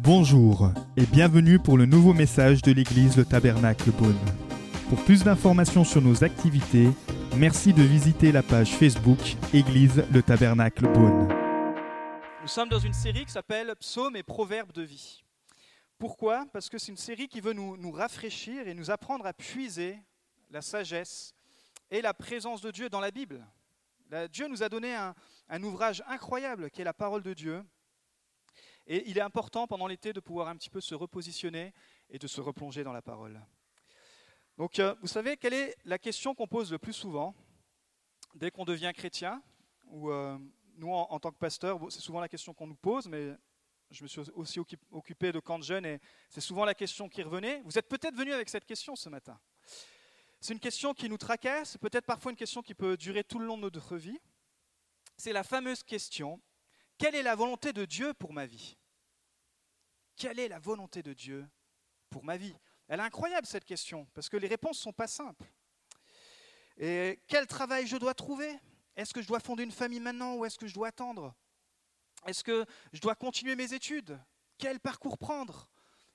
Bonjour et bienvenue pour le nouveau message de l'église Le Tabernacle Beaune. Pour plus d'informations sur nos activités, merci de visiter la page Facebook Église Le Tabernacle Beaune. Nous sommes dans une série qui s'appelle Psaumes et Proverbes de vie. Pourquoi? Parce que c'est une série qui veut nous, nous rafraîchir et nous apprendre à puiser la sagesse et la présence de Dieu dans la Bible. Dieu nous a donné un, un ouvrage incroyable qui est la parole de Dieu. Et il est important pendant l'été de pouvoir un petit peu se repositionner et de se replonger dans la parole. Donc, euh, vous savez, quelle est la question qu'on pose le plus souvent dès qu'on devient chrétien ou euh, nous, en, tant que pasteur, c'est souvent la question qu'on nous pose, mais je me suis aussi occu- occupé de camp de jeunes et c'est souvent la question qui revenait. Vous êtes peut-être venu avec cette question ce matin. C'est une question qui nous tracasse, c'est peut-être parfois une question qui peut durer tout le long de notre vie. C'est la fameuse question quelle est la volonté de Dieu pour ma vie? Quelle est la volonté de Dieu pour ma vie? Elle est incroyable cette question, parce que les réponses ne sont pas simples. Et quel travail je dois trouver? Est-ce que je dois fonder une famille maintenant ou est-ce que je dois attendre? Est-ce que je dois continuer mes études? Quel parcours prendre?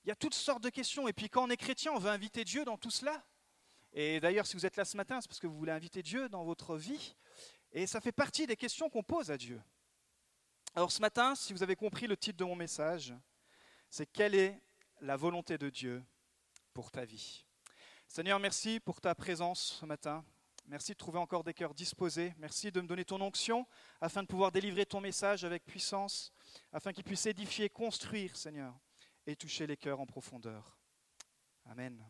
Il y a toutes sortes de questions. Et puis quand on est chrétien, on veut inviter Dieu dans tout cela. Et d'ailleurs, si vous êtes là ce matin, c'est parce que vous voulez inviter Dieu dans votre vie. Et ça fait partie des questions qu'on pose à Dieu. Alors ce matin, si vous avez compris le titre de mon message, c'est quelle est la volonté de Dieu pour ta vie? Seigneur, merci pour ta présence ce matin. Merci de trouver encore des cœurs disposés. Merci de me donner ton onction afin de pouvoir délivrer ton message avec puissance, afin qu'il puisse édifier, construire, Seigneur, et toucher les cœurs en profondeur. Amen.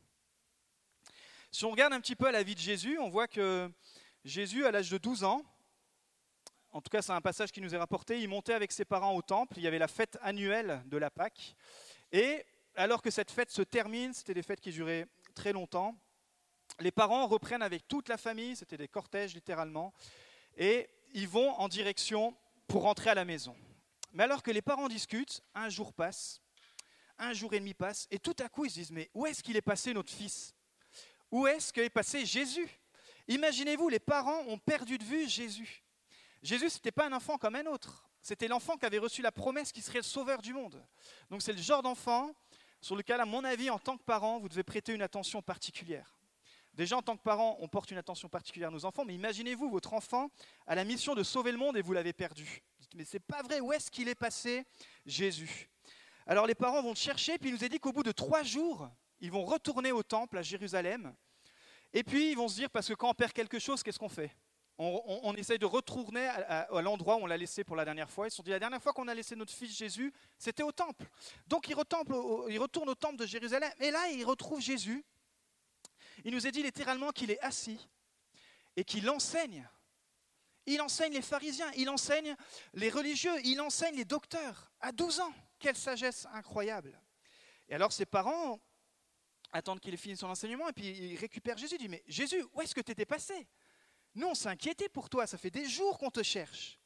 Si on regarde un petit peu à la vie de Jésus, on voit que Jésus, à l'âge de 12 ans, en tout cas c'est un passage qui nous est rapporté, il montait avec ses parents au temple, il y avait la fête annuelle de la Pâque, et alors que cette fête se termine, c'était des fêtes qui duraient très longtemps, les parents reprennent avec toute la famille, c'était des cortèges littéralement, et ils vont en direction pour rentrer à la maison. Mais alors que les parents discutent, un jour passe, un jour et demi passe, et tout à coup ils se disent, mais où est-ce qu'il est passé notre fils? Où est-ce qu'est passé Jésus? Imaginez-vous, les parents ont perdu de vue Jésus. Jésus, ce n'était pas un enfant comme un autre. C'était l'enfant qui avait reçu la promesse qu'il serait le sauveur du monde. Donc c'est le genre d'enfant sur lequel, à mon avis, en tant que parent, vous devez prêter une attention particulière. Déjà, en tant que parent, on porte une attention particulière à nos enfants, mais imaginez-vous, votre enfant a la mission de sauver le monde et vous l'avez perdu. Dites, mais c'est pas vrai, où est-ce qu'il est passé Jésus? Alors les parents vont le chercher, puis il nous est dit qu'au bout de trois jours, ils vont retourner au temple à Jérusalem, et puis ils vont se dire, parce que quand on perd quelque chose, qu'est-ce qu'on fait? On, essaye de retourner à, l'endroit où on l'a laissé pour la dernière fois. Ils se sont dit, la dernière fois qu'on a laissé notre fils Jésus, c'était au temple. Donc ils, au- ils retournent au temple de Jérusalem, et là, ils retrouvent Jésus. Il nous est dit littéralement qu'il est assis et qu'il enseigne. Il enseigne les pharisiens, il enseigne les religieux, il enseigne les docteurs. À 12 ans, quelle sagesse incroyable. Et alors ses parents attendent qu'il ait fini son enseignement et puis ils récupèrent Jésus. Ils disent, mais Jésus, où est-ce que tu étais passé? Nous, on s'est pour toi, ça fait des jours qu'on te cherche.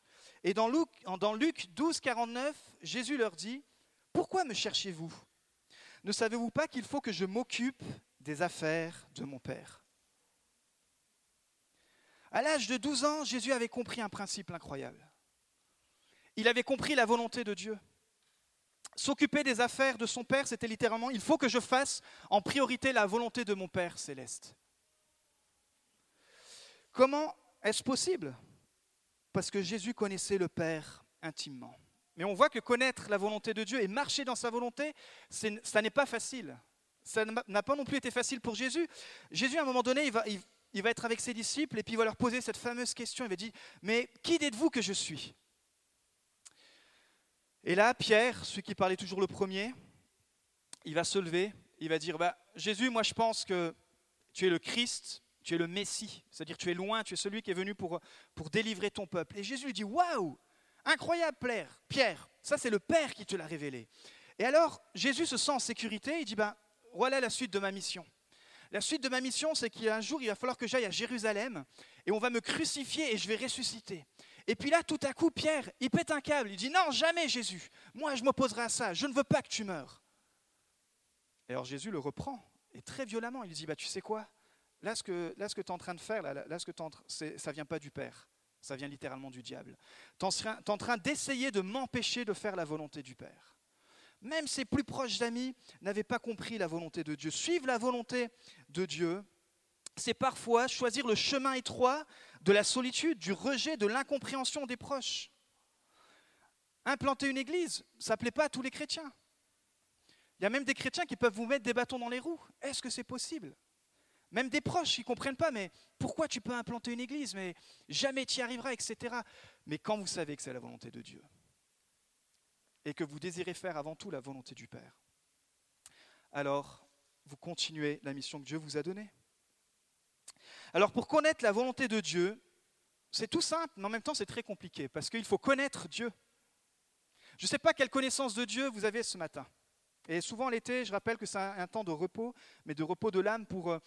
Et dans Luc, dans Luc 12, 49, Jésus leur dit, pourquoi me cherchez-vous? Ne savez-vous pas qu'il faut que je m'occupe des affaires de mon Père? À l'âge de 12 ans, Jésus avait compris un principe incroyable. Il avait compris la volonté de Dieu. S'occuper des affaires de son Père, c'était littéralement, il faut que je fasse en priorité la volonté de mon Père céleste. Comment est-ce possible? Parce que Jésus connaissait le Père intimement. Mais on voit que connaître la volonté de Dieu et marcher dans sa volonté, ça n'est pas facile. Ça n'a pas non plus été facile pour Jésus. Jésus, à un moment donné, il va, il- il va être avec ses disciples et puis il va leur poser cette fameuse question. Il va dire, mais qui dites-vous que je suis? Et là, Pierre, celui qui parlait toujours le premier, il va se lever, il va dire, bah, Jésus, moi je pense que tu es le Christ, tu es le Messie, c'est-à-dire tu es loin, tu es celui qui est venu pour, délivrer ton peuple. Et Jésus lui dit, waouh, incroyable Pierre, Pierre, ça c'est le Père qui te l'a révélé. Et alors, Jésus se sent en sécurité, il dit, ben, voilà la suite de ma mission. La suite de ma mission, c'est qu'un jour, il va falloir que j'aille à Jérusalem et on va me crucifier et je vais ressusciter. Et puis là, tout à coup, Pierre, il pète un câble. Il dit Non, jamais Jésus. Moi, je m'opposerai à ça. Je ne veux pas que tu meurs. Et alors Jésus le reprend, et très violemment. Il dit bah, Tu sais quoi? Là, ce que, que tu es en train de faire, là, là, ce que ça vient pas du Père. Ça vient littéralement du diable. Tu es en train d'essayer de m'empêcher de faire la volonté du Père. Même ses plus proches amis n'avaient pas compris la volonté de Dieu. Suivre la volonté de Dieu, c'est parfois choisir le chemin étroit de la solitude, du rejet, de l'incompréhension des proches. Implanter une église, ça ne plaît pas à tous les chrétiens. Il y a même des chrétiens qui peuvent vous mettre des bâtons dans les roues. Est-ce que c'est possible? Même des proches qui ne comprennent pas, mais pourquoi tu peux implanter une église? Mais jamais tu y arriveras, etc. Mais quand vous savez que c'est la volonté de Dieu, et que vous désirez faire avant tout la volonté du Père, alors vous continuez la mission que Dieu vous a donnée. Alors pour connaître la volonté de Dieu, c'est tout simple, mais en même temps c'est très compliqué, parce qu'il faut connaître Dieu. Je ne sais pas quelle connaissance de Dieu vous avez ce matin. Et souvent l'été, je rappelle que c'est un, temps de repos, mais de repos de l'âme pour euh,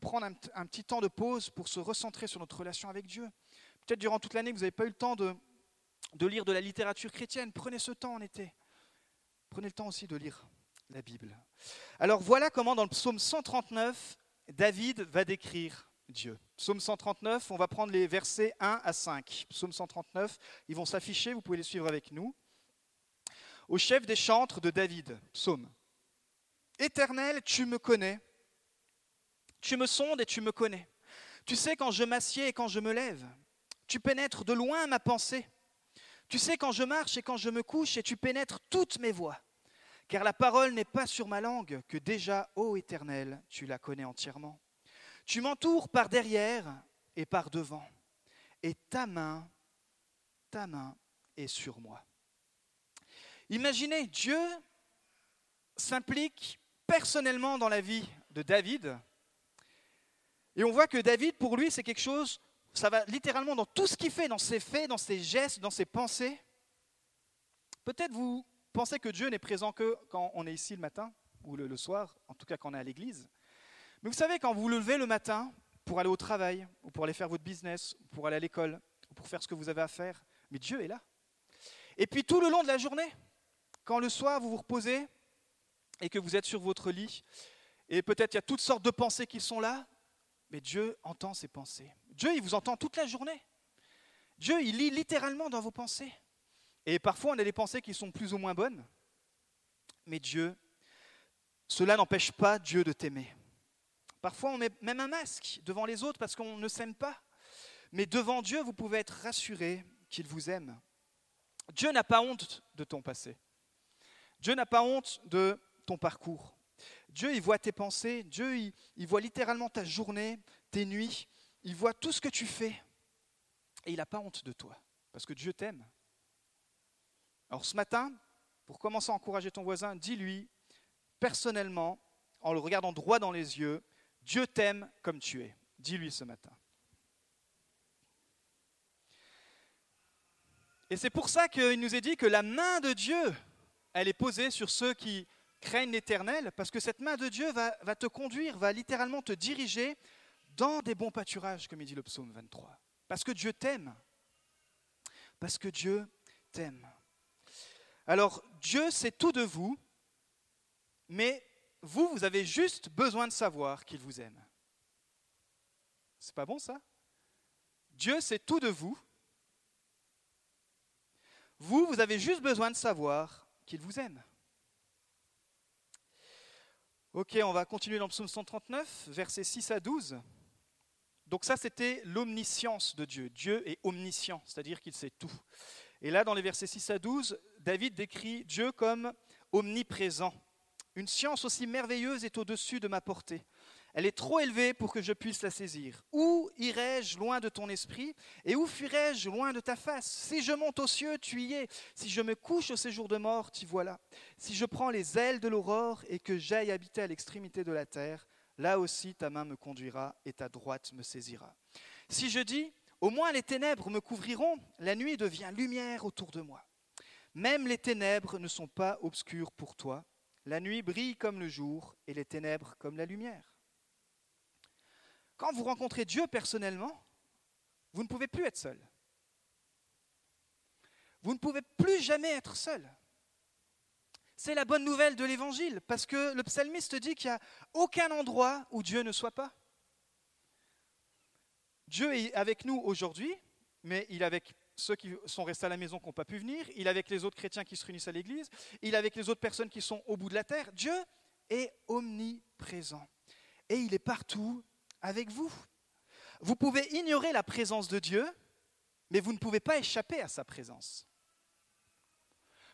prendre un, petit temps de pause pour se recentrer sur notre relation avec Dieu. Peut-être durant toute l'année, vous n'avez pas eu le temps de lire de la littérature chrétienne. Prenez ce temps en été. Prenez le temps aussi de lire la Bible. Alors voilà comment dans le psaume 139, David va décrire Dieu. Psaume 139, on va prendre les versets 1 à 5. Psaume 139, ils vont s'afficher, vous pouvez les suivre avec nous au chef des chantres de David, psaume. Éternel, tu me connais. Tu me sondes et tu me connais. Tu sais quand je m'assieds et quand je me lève. Tu pénètres de loin ma pensée. Tu sais quand je marche et quand je me couche et tu pénètres toutes mes voies. Car la parole n'est pas sur ma langue que déjà, ô Éternel, tu la connais entièrement. Tu m'entoures par derrière et par devant. Et ta main, ta main est sur moi. Imaginez, Dieu s'implique personnellement dans la vie de David. Et on voit que David, pour lui, c'est quelque chose, ça va littéralement dans tout ce qu'il fait, dans ses faits, dans ses gestes, dans ses pensées. Peut-être vous pensez que Dieu n'est présent que quand on est ici le matin ou le, soir, en tout cas quand on est à l'église. Mais vous savez, quand vous vous levez le matin pour aller au travail, ou pour aller faire votre business, ou pour aller à l'école, ou pour faire ce que vous avez à faire, mais Dieu est là. Et puis tout le long de la journée, quand le soir vous vous reposez et que vous êtes sur votre lit, et peut-être il y a toutes sortes de pensées qui sont là, mais Dieu entend ces pensées. Dieu, il vous entend toute la journée. Dieu, il lit littéralement dans vos pensées. Et parfois, on a des pensées qui sont plus ou moins bonnes, mais Dieu, cela n'empêche pas Dieu de t'aimer. Parfois, on met même un masque devant les autres parce qu'on ne s'aime pas. Mais devant Dieu, vous pouvez être rassuré qu'il vous aime. Dieu n'a pas honte de ton passé. Dieu n'a pas honte de ton parcours. Dieu, il voit tes pensées, Dieu, il, voit littéralement ta journée, tes nuits, il voit tout ce que tu fais. Et il n'a pas honte de toi, parce que Dieu t'aime. Alors ce matin, pour commencer à encourager ton voisin, dis-lui personnellement, en le regardant droit dans les yeux, Dieu t'aime comme tu es. Dis-lui ce matin. Et c'est pour ça qu'il nous est dit que la main de Dieu elle est posée sur ceux qui craignent l'Éternel, parce que cette main de Dieu va, te conduire, va littéralement te diriger dans des bons pâturages, comme il dit le psaume 23. Parce que Dieu t'aime. Parce que Dieu t'aime. Alors, Dieu sait tout de vous, mais vous, vous avez juste besoin de savoir qu'il vous aime. C'est pas bon ça? Dieu sait tout de vous. Vous, vous avez juste besoin de savoir qu'il vous aime. Ok, on va continuer dans le psaume 139, versets 6 à 12. Donc ça, c'était l'omniscience de Dieu. Dieu est omniscient, c'est-à-dire qu'il sait tout. Et là, dans les versets 6 à 12, David décrit Dieu comme omniprésent. Une science aussi merveilleuse est au-dessus de ma portée. Elle est trop élevée pour que je puisse la saisir. Où irai-je loin de ton esprit et où fuirai-je loin de ta face? Si je monte aux cieux, tu y es. Si je me couche au séjour de mort, t'y voilà. Si je prends les ailes de l'aurore et que j'aille habiter à l'extrémité de la terre, là aussi ta main me conduira et ta droite me saisira. Si je dis, au moins les ténèbres me couvriront, la nuit devient lumière autour de moi. Même les ténèbres ne sont pas obscures pour toi. La nuit brille comme le jour et les ténèbres comme la lumière. Quand vous rencontrez Dieu personnellement, vous ne pouvez plus être seul. Vous ne pouvez plus jamais être seul. C'est la bonne nouvelle de l'Évangile, parce que le psalmiste dit qu'il n'y a aucun endroit où Dieu ne soit pas. Dieu est avec nous aujourd'hui, mais il est avec ceux qui sont restés à la maison qui n'ont pas pu venir, il est avec les autres chrétiens qui se réunissent à l'église, il est avec les autres personnes qui sont au bout de la terre. Dieu est omniprésent. Et il est partout avec vous. Vous pouvez ignorer la présence de Dieu, mais vous ne pouvez pas échapper à sa présence.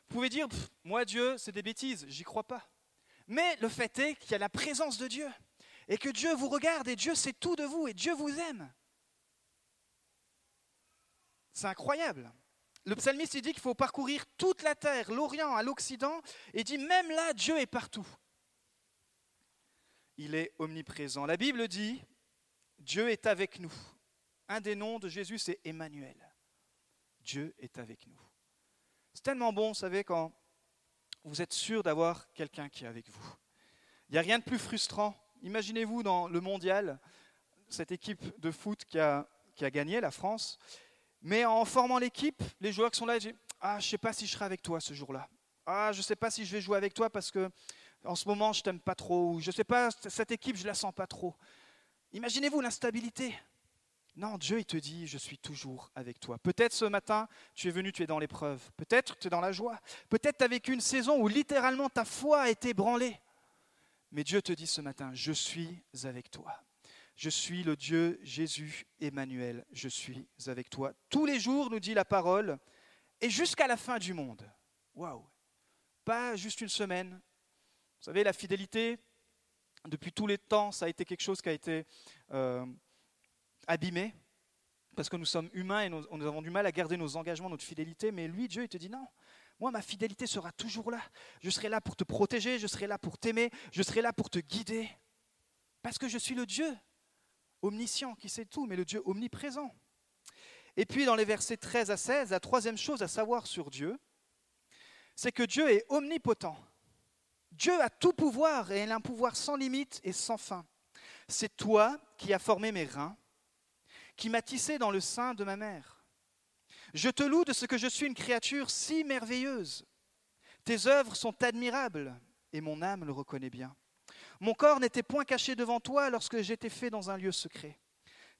Vous pouvez dire, moi Dieu, c'est des bêtises, j'y crois pas. Mais le fait est qu'il y a la présence de Dieu, et que Dieu vous regarde, et Dieu sait tout de vous, et Dieu vous aime. C'est incroyable. Le psalmiste dit qu'il faut parcourir toute la terre, l'Orient à l'Occident, et dit même là, Dieu est partout. Il est omniprésent. La Bible dit, Dieu est avec nous. Un des noms de Jésus, c'est Emmanuel. Dieu est avec nous. C'est tellement bon, vous savez, quand vous êtes sûr d'avoir quelqu'un qui est avec vous. Il n'y a rien de plus frustrant. Imaginez-vous dans le mondial, cette équipe de foot qui a gagné, la France, mais en formant l'équipe, les joueurs qui sont là, ils disent Ah, je ne sais pas si je serai avec toi ce jour-là. Ah, je ne sais pas si je vais jouer avec toi parce que en ce moment, je t'aime pas trop. je ne sais pas, cette équipe, je la sens pas trop. Imaginez-vous l'instabilité. Non, Dieu, il te dit, je suis toujours avec toi. Peut-être ce matin, tu es venu, tu es dans l'épreuve. Peut-être tu es dans la joie. Peut-être tu as vécu une saison où littéralement ta foi a été branlée. Mais Dieu te dit ce matin, je suis avec toi. Je suis le Dieu Jésus Emmanuel, je suis avec toi. Tous les jours, nous dit la parole, et jusqu'à la fin du monde. Waouh Pas juste une semaine. Vous savez, la fidélité, depuis tous les temps, ça a été quelque chose qui a été euh, abîmé, parce que nous sommes humains et nous, nous, avons du mal à garder nos engagements, notre fidélité, mais lui, Dieu, il te dit non. Moi, ma fidélité sera toujours là. Je serai là pour te protéger, je serai là pour t'aimer, je serai là pour te guider. Parce que je suis le Dieu omniscient, qui sait tout, mais le Dieu omniprésent. Et puis dans les versets 13 à 16, la troisième chose à savoir sur Dieu, c'est que Dieu est omnipotent. Dieu a tout pouvoir et il a un pouvoir sans limite et sans fin. C'est toi qui as formé mes reins, qui m'as tissé dans le sein de ma mère. Je te loue de ce que je suis une créature si merveilleuse. Tes œuvres sont admirables et mon âme le reconnaît bien. Mon corps n'était point caché devant toi lorsque j'étais fait dans un lieu secret,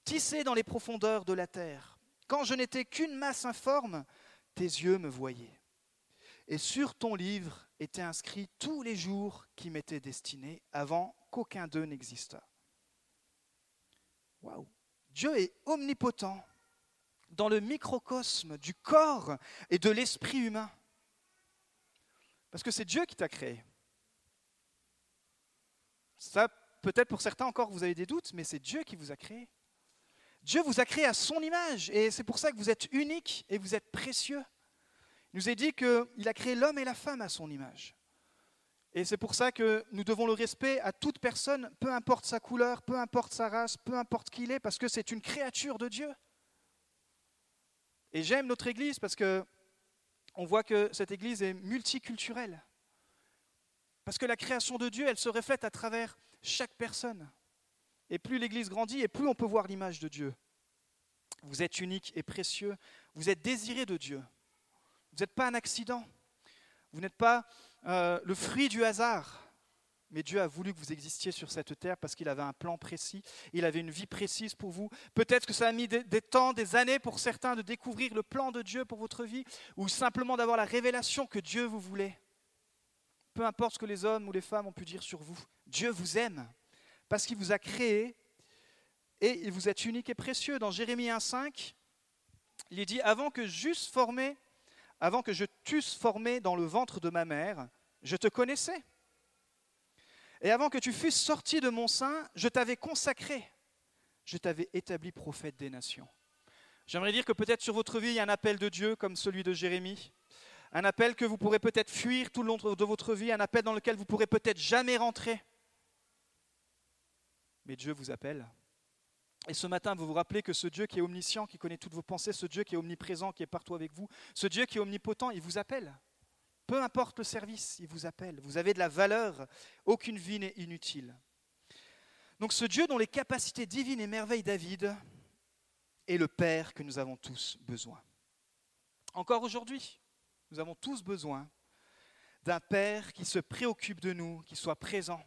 tissé dans les profondeurs de la terre. Quand je n'étais qu'une masse informe, tes yeux me voyaient. Et sur ton livre étaient inscrits tous les jours qui m'étaient destinés avant qu'aucun d'eux n'existât. Waouh! Dieu est omnipotent dans le microcosme du corps et de l'esprit humain. Parce que c'est Dieu qui t'a créé. Ça, peut-être pour certains encore, vous avez des doutes, mais c'est Dieu qui vous a créé. Dieu vous a créé à son image, et c'est pour ça que vous êtes unique et vous êtes précieux. Il nous a dit qu'il a créé l'homme et la femme à son image. Et c'est pour ça que nous devons le respect à toute personne, peu importe sa couleur, peu importe sa race, peu importe qui il est, parce que c'est une créature de Dieu. Et j'aime notre Église parce que on voit que cette Église est multiculturelle. Parce que la création de Dieu, elle se reflète à travers chaque personne. Et plus l'Église grandit, et plus on peut voir l'image de Dieu. Vous êtes unique et précieux. Vous êtes désiré de Dieu. Vous n'êtes pas un accident. Vous n'êtes pas euh, le fruit du hasard. Mais Dieu a voulu que vous existiez sur cette terre parce qu'il avait un plan précis, il avait une vie précise pour vous. Peut-être que ça a mis des, des, temps, des années pour certains de découvrir le plan de Dieu pour votre vie, ou simplement d'avoir la révélation que Dieu vous voulait peu importe ce que les hommes ou les femmes ont pu dire sur vous. Dieu vous aime parce qu'il vous a créé et vous êtes unique et précieux. Dans Jérémie 1,5, il est dit Avant que j'eusse formé, avant que je t'eusse formé dans le ventre de ma mère, je te connaissais. Et avant que tu fusses sorti de mon sein, je t'avais consacré. Je t'avais établi prophète des nations. J'aimerais dire que peut-être sur votre vie, il y a un appel de Dieu comme celui de Jérémie un appel que vous pourrez peut-être fuir tout le long de votre vie, un appel dans lequel vous pourrez peut-être jamais rentrer. Mais Dieu vous appelle. Et ce matin, vous vous rappelez que ce Dieu qui est omniscient, qui connaît toutes vos pensées, ce Dieu qui est omniprésent, qui est partout avec vous, ce Dieu qui est omnipotent, il vous appelle. Peu importe le service, il vous appelle. Vous avez de la valeur, aucune vie n'est inutile. Donc ce Dieu dont les capacités divines et merveilles David est le Père que nous avons tous besoin. Encore aujourd'hui, nous avons tous besoin d'un Père qui se préoccupe de nous, qui soit présent,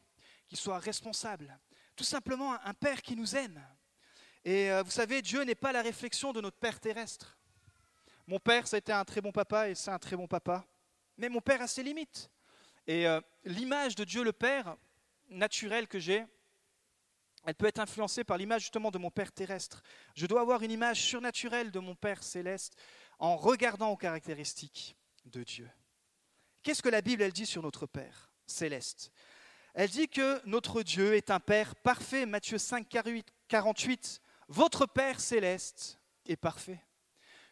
qui soit responsable. Tout simplement un Père qui nous aime. Et euh, vous savez, Dieu n'est pas la réflexion de notre Père terrestre. Mon Père, ça a été un très bon papa et c'est un très bon papa. Mais mon Père a ses limites. Et euh, l'image de Dieu le Père, naturelle que j'ai, elle peut être influencée par l'image justement de mon Père terrestre. Je dois avoir une image surnaturelle de mon Père céleste en regardant aux caractéristiques de Dieu. Qu'est-ce que la Bible, elle dit sur notre Père céleste? Elle dit que notre Dieu est un Père parfait. Matthieu 5, 48. Votre Père céleste est parfait.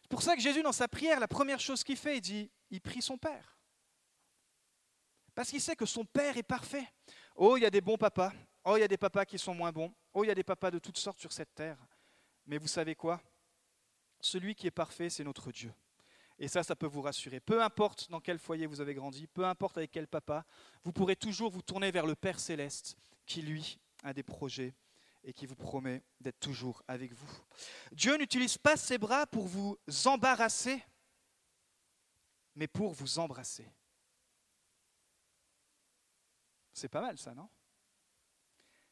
C'est pour ça que Jésus, dans sa prière, la première chose qu'il fait, il dit, il prie son Père. Parce qu'il sait que son Père est parfait. Oh, il y a des bons papas. Oh, il y a des papas qui sont moins bons. Oh, il y a des papas de toutes sortes sur cette terre. Mais vous savez quoi? Celui qui est parfait, c'est notre Dieu. Et ça, ça peut vous rassurer. Peu importe dans quel foyer vous avez grandi, peu importe avec quel papa, vous pourrez toujours vous tourner vers le Père céleste qui, lui, a des projets et qui vous promet d'être toujours avec vous. Dieu n'utilise pas ses bras pour vous embarrasser, mais pour vous embrasser. C'est pas mal ça, non?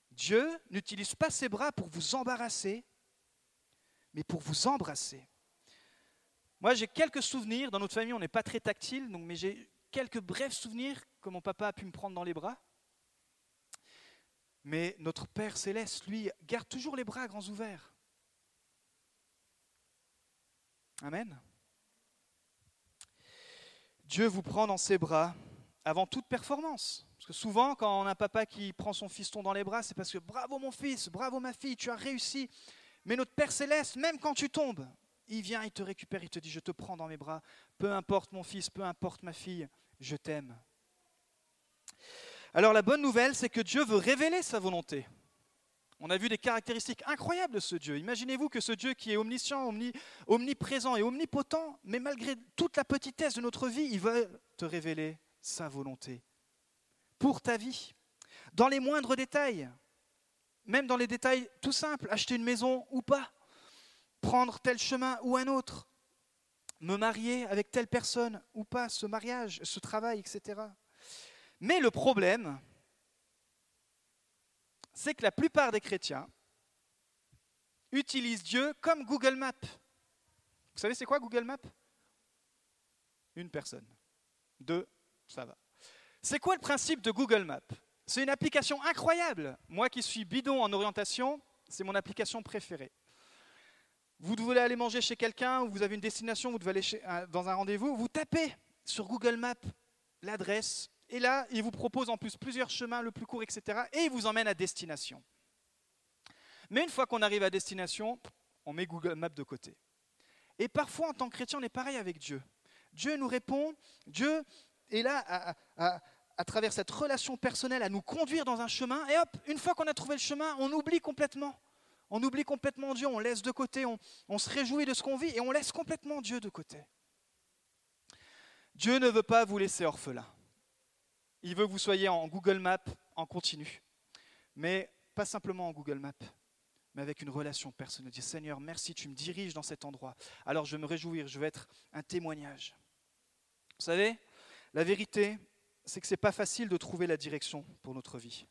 Dieu n'utilise pas ses bras pour vous embarrasser, mais pour vous embrasser. Moi, j'ai quelques souvenirs. Dans notre famille, on n'est pas très tactile, mais j'ai quelques brefs souvenirs que mon papa a pu me prendre dans les bras. Mais notre Père céleste, lui, garde toujours les bras grands ouverts. Amen. Dieu vous prend dans ses bras avant toute performance. Parce que souvent, quand on a un papa qui prend son fiston dans les bras, c'est parce que bravo mon fils, bravo ma fille, tu as réussi. Mais notre Père céleste, même quand tu tombes, il vient, il te récupère, il te dit, je te prends dans mes bras. Peu importe mon fils, peu importe ma fille, je t'aime. Alors la bonne nouvelle, c'est que Dieu veut révéler sa volonté. On a vu des caractéristiques incroyables de ce Dieu. Imaginez-vous que ce Dieu qui est omniscient, omniprésent et omnipotent, mais malgré toute la petitesse de notre vie, il veut te révéler sa volonté pour ta vie, dans les moindres détails, même dans les détails tout simples, acheter une maison ou pas, prendre tel chemin ou un autre, me marier avec telle personne ou pas, ce mariage, ce travail, etc. Mais le problème, c'est que la plupart des chrétiens utilisent Dieu comme Google Maps. Vous savez c'est quoi Google Maps Une personne. Deux, ça va. C'est quoi le principe de Google Maps C'est une application incroyable. Moi qui suis bidon en orientation, c'est mon application préférée. Vous devez aller manger chez quelqu'un, ou vous avez une destination, vous devez aller dans un rendez-vous, vous tapez sur Google Maps l'adresse, et là, il vous propose en plus plusieurs chemins, le plus court, etc., et il vous emmène à destination. Mais une fois qu'on arrive à destination, on met Google Maps de côté. Et parfois, en tant que chrétien, on est pareil avec Dieu. Dieu nous répond, Dieu est là à travers cette relation personnelle, à nous conduire dans un chemin. Et hop, une fois qu'on a trouvé le chemin, on oublie complètement. On oublie complètement Dieu, on laisse de côté, on, se réjouit de ce qu'on vit et on laisse complètement Dieu de côté. Dieu ne veut pas vous laisser orphelin. Il veut que vous soyez en Google Maps en continu. Mais pas simplement en Google Maps, mais avec une relation personnelle. Seigneur, merci, tu me diriges dans cet endroit. Alors je vais me réjouir, je vais être un témoignage. Vous savez, la vérité, c'est que ce n'est pas facile de trouver la direction pour notre vie.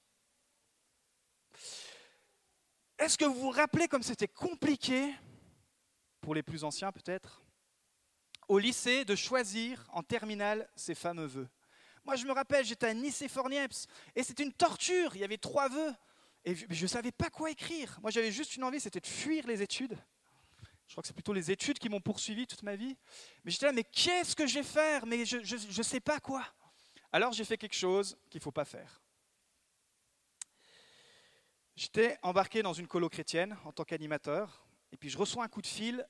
Est-ce que vous vous rappelez comme c'était compliqué, pour les plus anciens peut-être, au lycée de choisir en terminale ces fameux vœux? Moi je me rappelle, j'étais à Nice et Fornieps, et c'était une torture, il y avait trois vœux, et je ne savais pas quoi écrire. Moi j'avais juste une envie, c'était de fuir les études. Je crois que c'est plutôt les études qui m'ont poursuivi toute ma vie. Mais j'étais là, mais qu'est-ce que je vais faire? Mais je ne sais pas quoi. Alors j'ai fait quelque chose qu'il ne faut pas faire. J'étais embarqué dans une colo chrétienne en tant qu'animateur, et puis je reçois un coup de fil.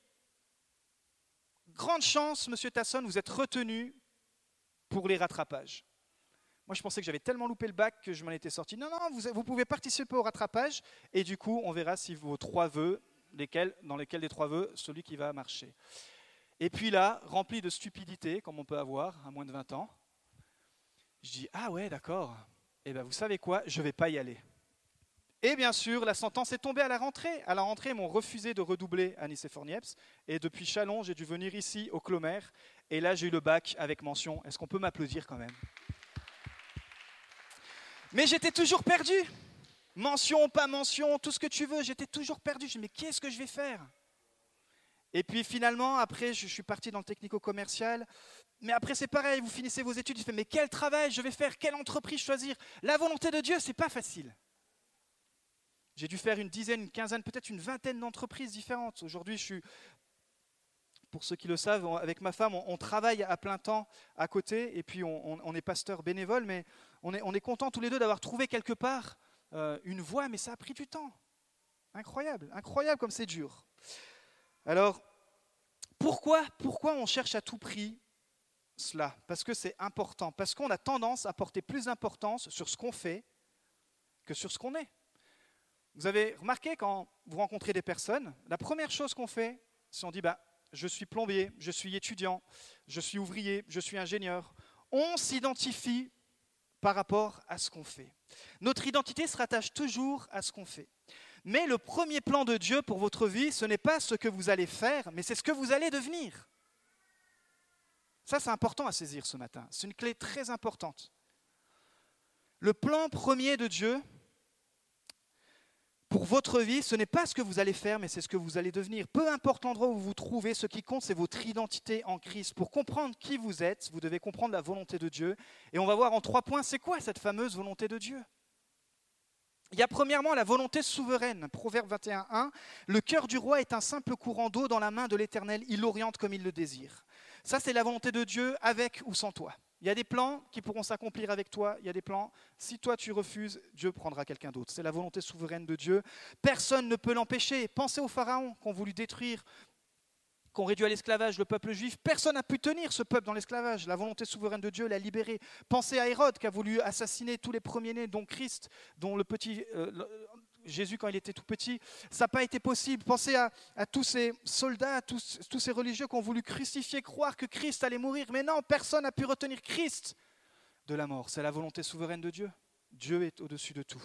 Grande chance, monsieur Tasson, vous êtes retenu pour les rattrapages. Moi, je pensais que j'avais tellement loupé le bac que je m'en étais sorti. Non, non, vous, pouvez participer au rattrapage, et du coup, on verra si vos trois vœux, lesquels, dans lesquels des trois vœux, celui qui va marcher. Et puis là, rempli de stupidité, comme on peut avoir à moins de 20 ans, je dis, ah ouais, d'accord. Eh bien, vous savez quoi? Je ne vais pas y aller. Et bien sûr, la sentence est tombée à la rentrée. À la rentrée, ils m'ont refusé de redoubler à Nice et depuis Chalon, j'ai dû venir ici, au Clomer. Et là, j'ai eu le bac avec mention. Est-ce qu'on peut m'applaudir quand même? Mais j'étais toujours perdu. mention, pas mention, tout ce que tu veux. J'étais toujours perdu. Je me mais qu'est-ce que je vais faire? Et puis finalement, après, je suis parti dans le technico-commercial. Mais après, c'est pareil, vous finissez vos études, je fais, mais quel travail je vais faire, quelle entreprise choisir? La volonté de Dieu, c'est pas facile. J'ai dû faire une dizaine, une quinzaine, peut-être une vingtaine d'entreprises différentes. Aujourd'hui, je suis, pour ceux qui le savent, avec ma femme, on, travaille à plein temps à côté, et puis on, est pasteur bénévole, mais on est, on est content tous les deux d'avoir trouvé quelque part euh, une voie, mais ça a pris du temps. Incroyable, incroyable comme c'est dur. Alors, pourquoi, pourquoi on cherche à tout prix cela? Parce que c'est important, parce qu'on a tendance à porter plus d'importance sur ce qu'on fait que sur ce qu'on est. Vous avez remarqué quand vous rencontrez des personnes, la première chose qu'on fait, c'est on dit bah, je suis plombier, je suis étudiant, je suis ouvrier, je suis ingénieur. On s'identifie par rapport à ce qu'on fait. Notre identité se rattache toujours à ce qu'on fait. Mais le premier plan de Dieu pour votre vie, ce n'est pas ce que vous allez faire, mais c'est ce que vous allez devenir. Ça, c'est important à saisir ce matin. C'est une clé très importante. Le plan premier de Dieu pour votre vie, ce n'est pas ce que vous allez faire, mais c'est ce que vous allez devenir. Peu importe l'endroit où vous vous trouvez, ce qui compte, c'est votre identité en Christ. Pour comprendre qui vous êtes, vous devez comprendre la volonté de Dieu. Et on va voir en trois points, c'est quoi cette fameuse volonté de Dieu? Il y a premièrement la volonté souveraine. Proverbe 21.1. Le cœur du roi est un simple courant d'eau dans la main de l'Éternel. Il l'oriente comme il le désire. Ça, c'est la volonté de Dieu avec ou sans toi. Il y a des plans qui pourront s'accomplir avec toi. Il y a des plans, si toi tu refuses, Dieu prendra quelqu'un d'autre. C'est la volonté souveraine de Dieu. Personne ne peut l'empêcher. Pensez au Pharaon qui ont voulu détruire, qui ont réduit à l'esclavage le peuple juif. Personne n'a pu tenir ce peuple dans l'esclavage. La volonté souveraine de Dieu l'a libéré. Pensez à Hérode qui a voulu assassiner tous les premiers-nés, dont Christ, dont le petit, euh, Jésus quand il était tout petit. Ça n'a pas été possible. Pensez à, tous ces soldats, à tous, tous ces religieux qui ont voulu crucifier, croire que Christ allait mourir. Mais non, personne n'a pu retenir Christ de la mort. C'est la volonté souveraine de Dieu. Dieu est au-dessus de tout.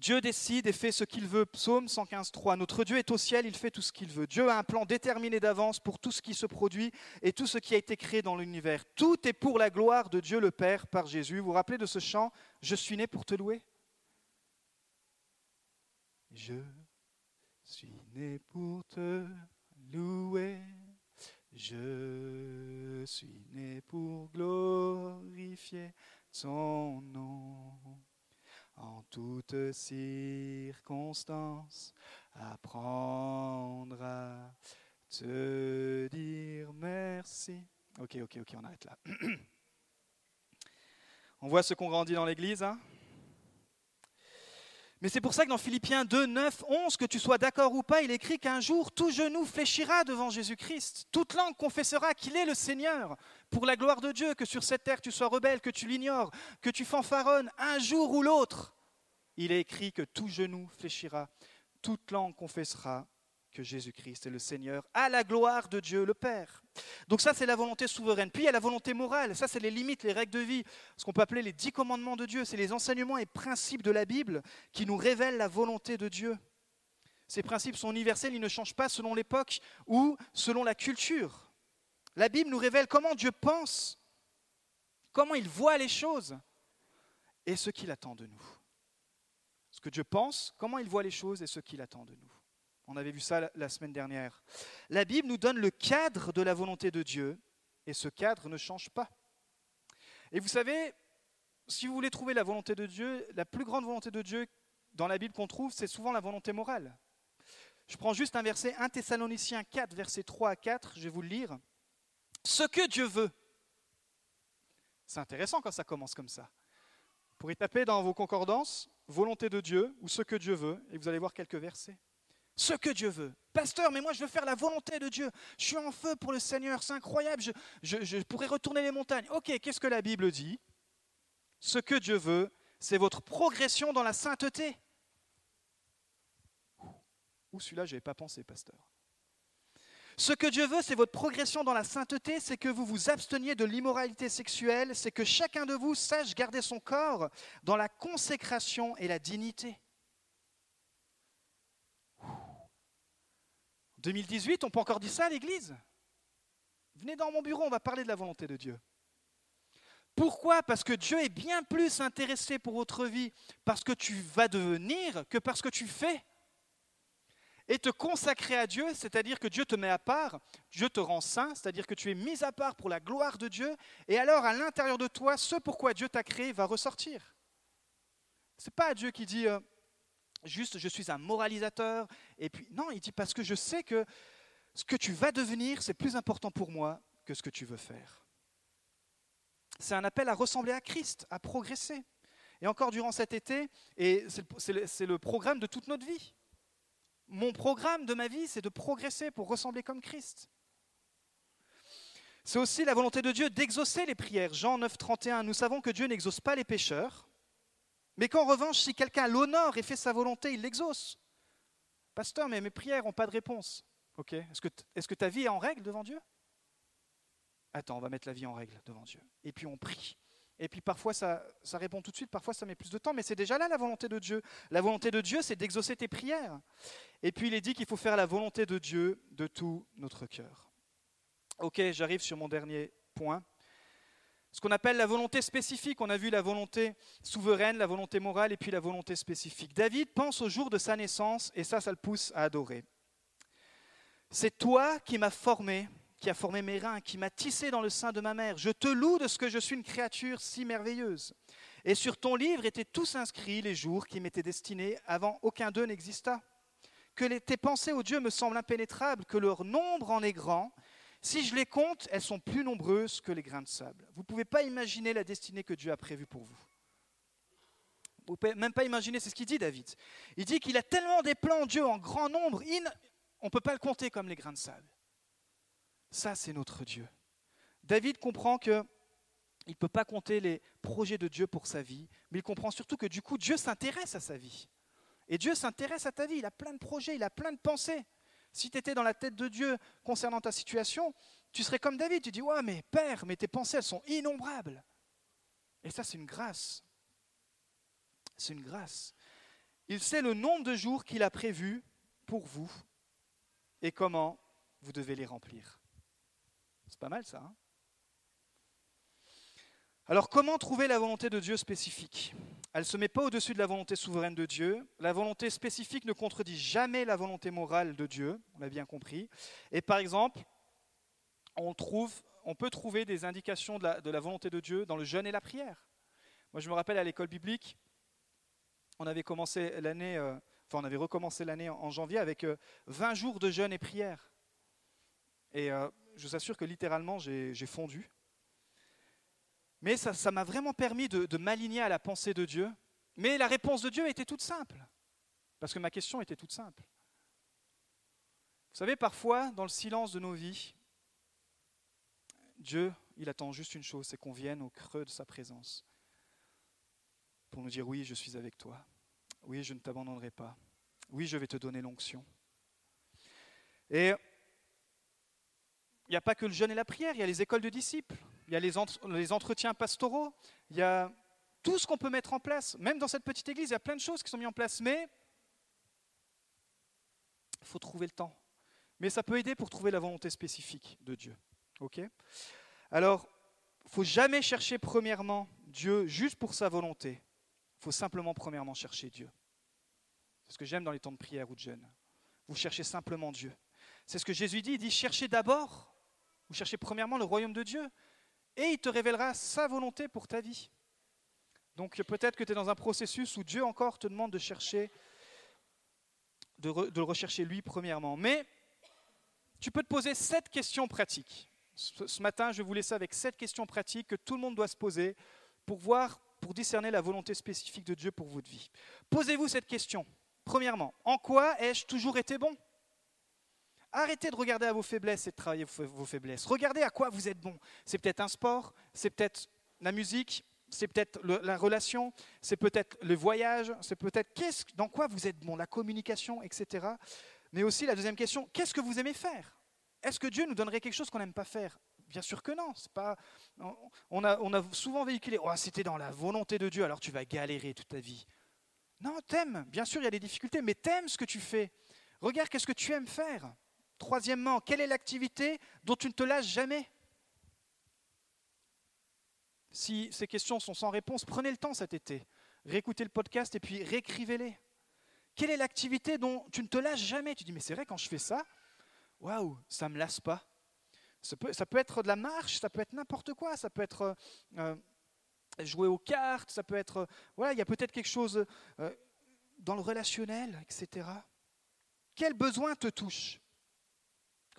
Dieu décide et fait ce qu'il veut. Psaume 115.3. Notre Dieu est au ciel, il fait tout ce qu'il veut. Dieu a un plan déterminé d'avance pour tout ce qui se produit et tout ce qui a été créé dans l'univers. Tout est pour la gloire de Dieu le Père par Jésus. Vous vous rappelez de ce chant? Je suis né pour te louer je suis né pour te louer. Je suis né pour glorifier son nom. En toutes circonstances, apprendre à te dire merci. Ok, ok, ok, on arrête là. on voit ce qu'on grandit dans l'Église. Hein? Mais c'est pour ça que dans Philippiens 2, 9, 11, que tu sois d'accord ou pas, il écrit qu'un jour tout genou fléchira devant Jésus-Christ. Toute langue confessera qu'il est le Seigneur pour la gloire de Dieu, que sur cette terre tu sois rebelle, que tu l'ignores, que tu fanfaronnes, un jour ou l'autre. Il est écrit que tout genou fléchira, toute langue confessera que Jésus-Christ est le Seigneur, à la gloire de Dieu le Père. Donc ça, c'est la volonté souveraine. Puis il y a la volonté morale. Ça, c'est les limites, les règles de vie, ce qu'on peut appeler les dix commandements de Dieu. C'est les enseignements et principes de la Bible qui nous révèlent la volonté de Dieu. Ces principes sont universels, ils ne changent pas selon l'époque ou selon la culture. La Bible nous révèle comment Dieu pense, comment il voit les choses et ce qu'il attend de nous. Ce que Dieu pense, comment il voit les choses et ce qu'il attend de nous. On avait vu ça la semaine dernière. La Bible nous donne le cadre de la volonté de Dieu, et ce cadre ne change pas. Et vous savez, si vous voulez trouver la volonté de Dieu, la plus grande volonté de Dieu dans la Bible qu'on trouve, c'est souvent la volonté morale. Je prends juste un verset, 1 Thessaloniciens 4, versets 3 à 4, je vais vous le lire. Ce que Dieu veut. C'est intéressant quand ça commence comme ça. Vous pourrez taper dans vos concordances volonté de Dieu ou ce que Dieu veut, et vous allez voir quelques versets ce que Dieu veut. Pasteur, mais moi je veux faire la volonté de Dieu. Je suis en feu pour le Seigneur, c'est incroyable, je, pourrais retourner les montagnes. Ok, qu'est-ce que la Bible dit? Ce que Dieu veut, c'est votre progression dans la sainteté. Ou celui-là, je n'avais pas pensé, pasteur. Ce que Dieu veut, c'est votre progression dans la sainteté, c'est que vous vous absteniez de l'immoralité sexuelle, c'est que chacun de vous sache garder son corps dans la consécration et la dignité. 2018, on peut encore dire ça à l'Église? Venez dans mon bureau, on va parler de la volonté de Dieu. Pourquoi? Parce que Dieu est bien plus intéressé pour votre vie parce que tu vas devenir que parce que tu fais. Et te consacrer à Dieu, c'est-à-dire que Dieu te met à part, Dieu te rend saint, c'est-à-dire que tu es mis à part pour la gloire de Dieu, et alors à l'intérieur de toi, ce pourquoi Dieu t'a créé va ressortir. Ce n'est pas Dieu qui dit euh, juste je suis un moralisateur, et puis non, il dit parce que je sais que ce que tu vas devenir, c'est plus important pour moi que ce que tu veux faire. C'est un appel à ressembler à Christ, à progresser. Et encore durant cet été, et c'est le, programme de toute notre vie. Mon programme de ma vie, c'est de progresser pour ressembler comme Christ. C'est aussi la volonté de Dieu d'exaucer les prières. Jean 9, 31, nous savons que Dieu n'exauce pas les pécheurs, mais qu'en revanche, si quelqu'un l'honore et fait sa volonté, il l'exauce. Pasteur, mais mes prières n'ont pas de réponse. Ok, est-ce que, est que ta vie est en règle devant Dieu? Attends, on va mettre la vie en règle devant Dieu. Et puis on prie. Et puis parfois ça, ça répond tout de suite, parfois ça met plus de temps, mais c'est déjà là la volonté de Dieu. La volonté de Dieu, c'est d'exaucer tes prières. Et puis il est dit qu'il faut faire la volonté de Dieu de tout notre cœur. Ok, j'arrive sur mon dernier point. Ce qu'on appelle la volonté spécifique. On a vu la volonté souveraine, la volonté morale et puis la volonté spécifique. David pense au jour de sa naissance et ça, ça le pousse à adorer. C'est toi qui m'as formé qui a formé mes reins, qui m'a tissé dans le sein de ma mère. Je te loue de ce que je suis une créature si merveilleuse. Et sur ton livre étaient tous inscrits les jours qui m'étaient destinés avant aucun d'eux n'exista. Que tes pensées, ô Dieu, me semblent impénétrables, que leur nombre en est grand. Si je les compte, elles sont plus nombreuses que les grains de sable. Vous ne pouvez pas imaginer la destinée que Dieu a prévue pour vous. Vous ne pouvez même pas imaginer, c'est ce qu'il dit David. Il dit qu'il a tellement des plans, Dieu, en grand nombre, on ne peut pas le compter comme les grains de sable. Ça, c'est notre Dieu. David comprend que il ne peut pas compter les projets de Dieu pour sa vie, mais il comprend surtout que du coup, Dieu s'intéresse à sa vie. Et Dieu s'intéresse à ta vie, il a plein de projets, il a plein de pensées. Si tu étais dans la tête de Dieu concernant ta situation, tu serais comme David, tu dis, ouais, mais Père, mais tes pensées, elles sont innombrables. Et ça, c'est une grâce. C'est une grâce. Il sait le nombre de jours qu'il a prévus pour vous et comment vous devez les remplir. C'est pas mal ça. Hein? Alors comment trouver la volonté de Dieu spécifique? Elle ne se met pas au-dessus de la volonté souveraine de Dieu. La volonté spécifique ne contredit jamais la volonté morale de Dieu, on l'a bien compris. Et par exemple, on, peut trouver des indications de la, volonté de Dieu dans le jeûne et la prière. Moi je me rappelle à l'école biblique, on avait commencé l'année, euh, on avait recommencé l'année en, janvier avec 20 euh, jours de jeûne et prière. Et euh, je vous assure que littéralement, j'ai fondu. Mais ça m'a vraiment permis de, m'aligner à la pensée de Dieu. Mais la réponse de Dieu était toute simple. Parce que ma question était toute simple. Vous savez, parfois, dans le silence de nos vies, Dieu, il attend juste une chose, c'est qu'on vienne au creux de sa présence. Pour nous dire, oui, je suis avec toi. Oui, je ne t'abandonnerai pas. Oui, je vais te donner l'onction. Et il n'y a pas que le jeûne et la prière, il y a les écoles de disciples, il y a les, entretiens pastoraux, il y a tout ce qu'on peut mettre en place. Même dans cette petite église, il y a plein de choses qui sont mises en place, mais il faut trouver le temps. Mais ça peut aider pour trouver la volonté spécifique de Dieu. Ok? Alors, il faut jamais chercher premièrement Dieu juste pour sa volonté. Il faut simplement premièrement chercher Dieu. C'est ce que j'aime dans les temps de prière ou de jeûne. Vous cherchez simplement Dieu. C'est ce que Jésus dit. Il dit cherchez d'abord vous cherchez premièrement le royaume de Dieu et il te révélera sa volonté pour ta vie. Donc peut-être que tu es dans un processus où Dieu encore te demande de chercher, de, le rechercher lui premièrement. Mais tu peux te poser sept questions pratiques. Ce, matin, je vous laisser avec sept questions pratiques que tout le monde doit se poser pour voir, pour discerner la volonté spécifique de Dieu pour votre vie. Posez-vous cette question. Premièrement, en quoi ai-je toujours été bon? Arrêtez de regarder à vos faiblesses et de travailler vos faiblesses. Regardez à quoi vous êtes bon. C'est peut-être un sport, c'est peut-être la musique, c'est peut-être la relation, c'est peut-être le voyage, c'est peut-être dans quoi vous êtes bon, la communication, etc. Mais aussi la deuxième question, qu'est-ce que vous aimez faire? Est-ce que Dieu nous donnerait quelque chose qu'on n'aime pas faire? Bien sûr que non. Pas, on, a, on a souvent véhiculé, oh, c'était dans la volonté de Dieu, alors tu vas galérer toute ta vie. Non, t'aimes. Bien sûr, il y a des difficultés, mais t'aimes ce que tu fais. Regarde qu'est-ce que tu aimes faire? Troisièmement, quelle est l'activité dont tu ne te lasses jamais? Si ces questions sont sans réponse, prenez le temps cet été. Réécoutez le podcast et puis réécrivez-les. Quelle est l'activité dont tu ne te lasses jamais? Tu dis, mais c'est vrai, quand je fais ça, waouh, ça ne me lasse pas. Ça peut, être de la marche, ça peut être n'importe quoi, ça peut être euh, jouer aux cartes, ça peut être... Euh, voilà, il y a peut-être quelque chose euh, dans le relationnel, etc. Quel besoin te touche?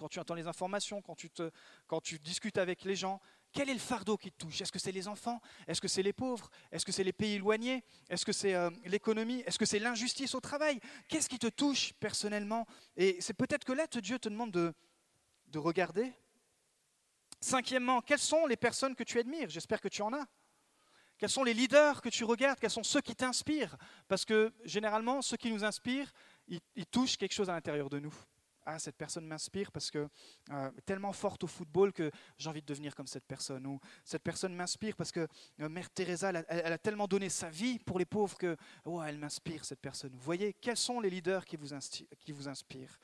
Quand tu entends les informations, quand tu, discutes avec les gens, quel est le fardeau qui te touche? Est-ce que c'est les enfants? Est-ce que c'est les pauvres? Est-ce que c'est les pays éloignés? Est-ce que c'est euh, l'économie? Est-ce que c'est l'injustice au travail? Qu'est-ce qui te touche personnellement? Et c'est peut-être que là, Dieu te demande de, de regarder. Cinquièmement, quelles sont les personnes que tu admires? J'espère que tu en as. Quels sont les leaders que tu regardes? Quels sont ceux qui t'inspirent? Parce que généralement, ceux qui nous inspirent, ils, touchent quelque chose à l'intérieur de nous. Ah, cette personne m'inspire parce que euh, tellement forte au football que j'ai envie de devenir comme cette personne. Ou cette personne m'inspire parce que euh, Mère Teresa, elle, a tellement donné sa vie pour les pauvres que oh, elle m'inspire cette personne. Vous voyez, quels sont les leaders qui vous, qui vous inspirent?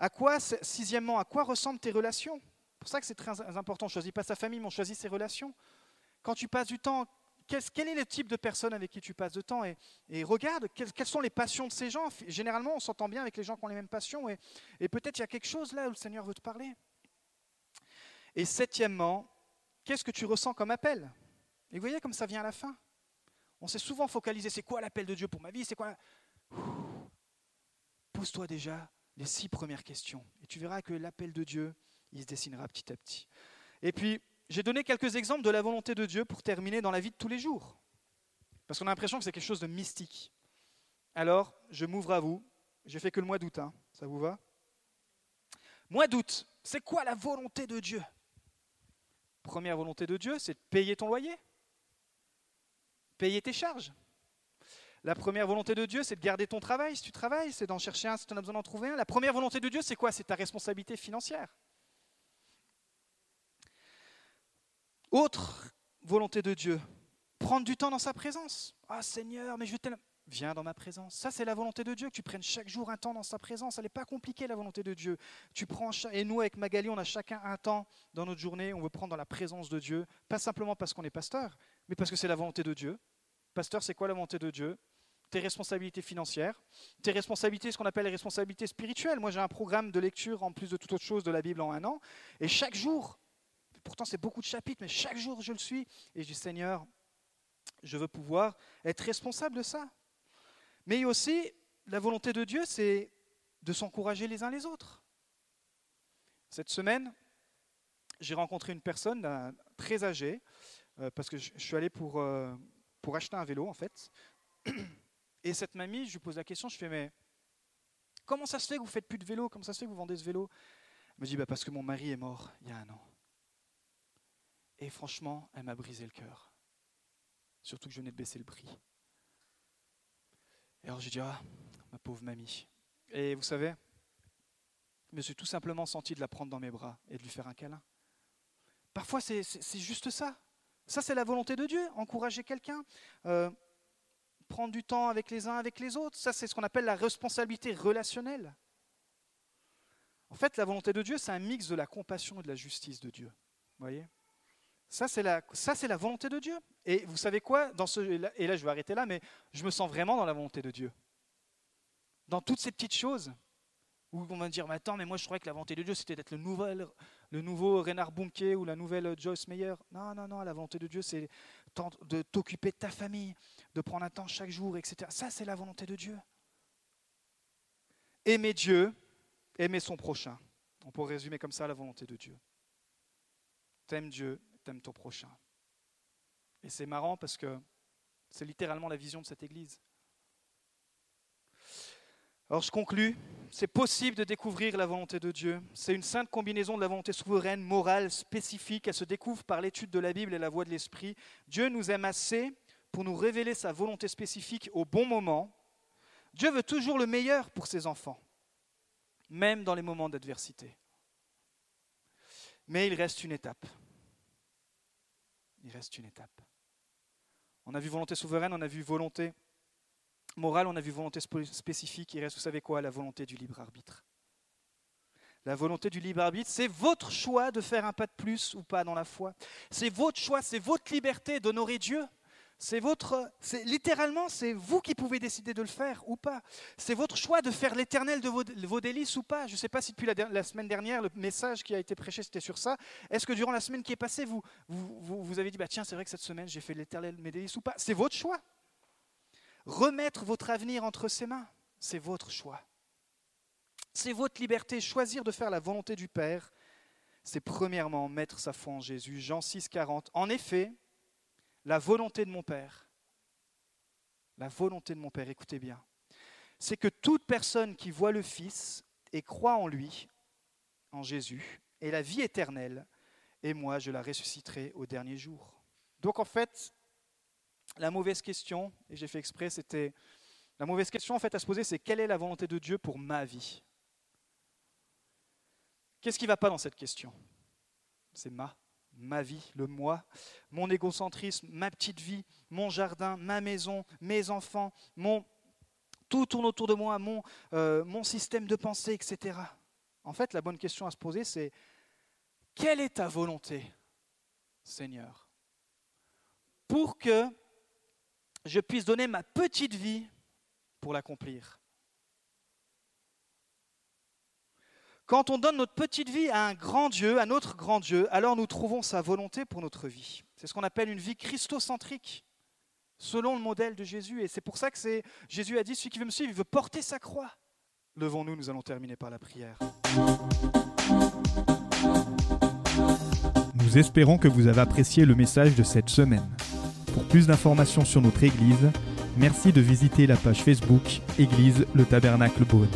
À quoi, sixièmement, à quoi ressemblent tes relations? C'est pour ça que c'est très important. On ne choisit pas sa famille, mais on choisit ses relations. Quand tu passes du temps quel est le type de personne avec qui tu passes de temps et, regarde quelles, sont les passions de ces gens? Généralement, on s'entend bien avec les gens qui ont les mêmes passions et, peut-être il y a quelque chose là où le Seigneur veut te parler. Et septièmement, qu'est-ce que tu ressens comme appel? Et vous voyez comme ça vient à la fin. On s'est souvent focalisé, c'est quoi l'appel de Dieu pour ma vie? C'est quoi? Pose-toi déjà les six premières questions et tu verras que l'appel de Dieu, il se dessinera petit à petit. Et puis, j'ai donné quelques exemples de la volonté de Dieu pour terminer dans la vie de tous les jours. Parce qu'on a l'impression que c'est quelque chose de mystique. Alors, je m'ouvre à vous. J'ai fait que le mois d'août, hein. ça vous va? Mois d'août, c'est quoi la volonté de Dieu? Première volonté de Dieu, c'est de payer ton loyer, payer tes charges. La première volonté de Dieu, c'est de garder ton travail si tu travailles, c'est d'en chercher un si tu en as besoin d'en trouver un. La première volonté de Dieu, c'est quoi? C'est ta responsabilité financière. Autre volonté de Dieu, prendre du temps dans sa présence. Ah Seigneur, mais je tellement... Viens dans ma présence. Ça, c'est la volonté de Dieu, que tu prennes chaque jour un temps dans sa présence. Elle n'est pas compliquée, la volonté de Dieu. Tu prends Et nous, avec Magali, on a chacun un temps dans notre journée. On veut prendre dans la présence de Dieu. Pas simplement parce qu'on est pasteur, mais parce que c'est la volonté de Dieu. Pasteur, c'est quoi la volonté de Dieu? Tes responsabilités financières, tes responsabilités, ce qu'on appelle les responsabilités spirituelles. Moi, j'ai un programme de lecture, en plus de toute autre chose, de la Bible en un an. Et chaque jour, Pourtant, c'est beaucoup de chapitres, mais chaque jour, je le suis. Et je dis, Seigneur, je veux pouvoir être responsable de ça. Mais aussi, la volonté de Dieu, c'est de s'encourager les uns les autres. Cette semaine, j'ai rencontré une personne très âgée, euh, parce que je suis allé pour, euh, pour acheter un vélo, en fait. Et cette mamie, je lui pose la question, je fais, mais comment ça se fait que vous faites plus de vélo? Comment ça se fait que vous vendez ce vélo? Elle me dit, bah, parce que mon mari est mort il y a un an. Et franchement, elle m'a brisé le cœur. Surtout que je venais de baisser le prix. Et alors j'ai dit, ah, ma pauvre mamie. Et vous savez, je me suis tout simplement senti de la prendre dans mes bras et de lui faire un câlin. Parfois, c'est juste ça. Ça, c'est la volonté de Dieu, encourager quelqu'un, euh, prendre du temps avec les uns, avec les autres. Ça, c'est ce qu'on appelle la responsabilité relationnelle. En fait, la volonté de Dieu, c'est un mix de la compassion et de la justice de Dieu. Vous voyez? Ça, c'est la, volonté de Dieu. Et vous savez quoi? Et là, je vais arrêter là, mais je me sens vraiment dans la volonté de Dieu. Dans toutes ces petites choses, où on va dire, mais attends, mais moi je croyais que la volonté de Dieu, c'était d'être le, le nouveau Renard Bunke ou la nouvelle Joyce Meyer. Non, non, non, la volonté de Dieu, c'est de t'occuper de ta famille, de prendre un temps chaque jour, etc. Ça, c'est la volonté de Dieu. Aimer Dieu, aimer son prochain. On peut résumer comme ça la volonté de Dieu. T'aimes Dieu, t'aimes ton prochain. Et c'est marrant parce que c'est littéralement la vision de cette Église. Alors je conclus, c'est possible de découvrir la volonté de Dieu. C'est une sainte combinaison de la volonté souveraine, morale, spécifique. Elle se découvre par l'étude de la Bible et la voix de l'Esprit. Dieu nous aime assez pour nous révéler sa volonté spécifique au bon moment. Dieu veut toujours le meilleur pour ses enfants, même dans les moments d'adversité. Mais il reste une étape il reste une étape. On a vu volonté souveraine, on a vu volonté morale, on a vu volonté spécifique, il reste, vous savez quoi, la volonté du libre arbitre. la volonté du libre arbitre, c'est votre choix de faire un pas de plus ou pas dans la foi. C'est votre choix, c'est votre liberté d'honorer Dieu. C'est votre, c'est littéralement, c'est vous qui pouvez décider de le faire ou pas. C'est votre choix de faire l'éternel de vos, délices ou pas. Je ne sais pas si depuis la, semaine dernière, le message qui a été prêché, c'était sur ça. Est-ce que durant la semaine qui est passée, vous, vous, vous avez dit, bah, tiens, c'est vrai que cette semaine, j'ai fait l'éternel de mes délices ou pas? C'est votre choix. Remettre votre avenir entre ses mains, c'est votre choix. C'est votre liberté. Choisir de faire la volonté du Père, c'est premièrement mettre sa foi en Jésus. Jean 6, 40. En effet, la volonté de mon Père, la volonté de mon Père, écoutez bien, c'est que toute personne qui voit le Fils et croit en lui, en Jésus, ait la vie éternelle, et moi je la ressusciterai au dernier jour. Donc en fait, la mauvaise question, et j'ai fait exprès, c'était la mauvaise question en fait à se poser, c'est quelle est la volonté de Dieu pour ma vie? Qu'est-ce qui ne va pas dans cette question? C'est ma, ma vie, le moi, mon égocentrisme, ma petite vie, mon jardin, ma maison, mes enfants, mon tout tourne autour de moi, mon, euh, mon système de pensée, etc. En fait, la bonne question à se poser, c'est quelle est ta volonté, Seigneur, pour que je puisse donner ma petite vie pour l'accomplir? Quand on donne notre petite vie à un grand Dieu, à notre grand Dieu, alors nous trouvons sa volonté pour notre vie. C'est ce qu'on appelle une vie christocentrique, selon le modèle de Jésus. Et c'est pour ça que Jésus a dit, celui qui veut me suivre, il veut porter sa croix. Levons-nous, nous allons terminer par la prière. Nous espérons que vous avez apprécié le message de cette semaine. Pour plus d'informations sur notre Église, merci de visiter la page Facebook Église le Tabernacle Beaune.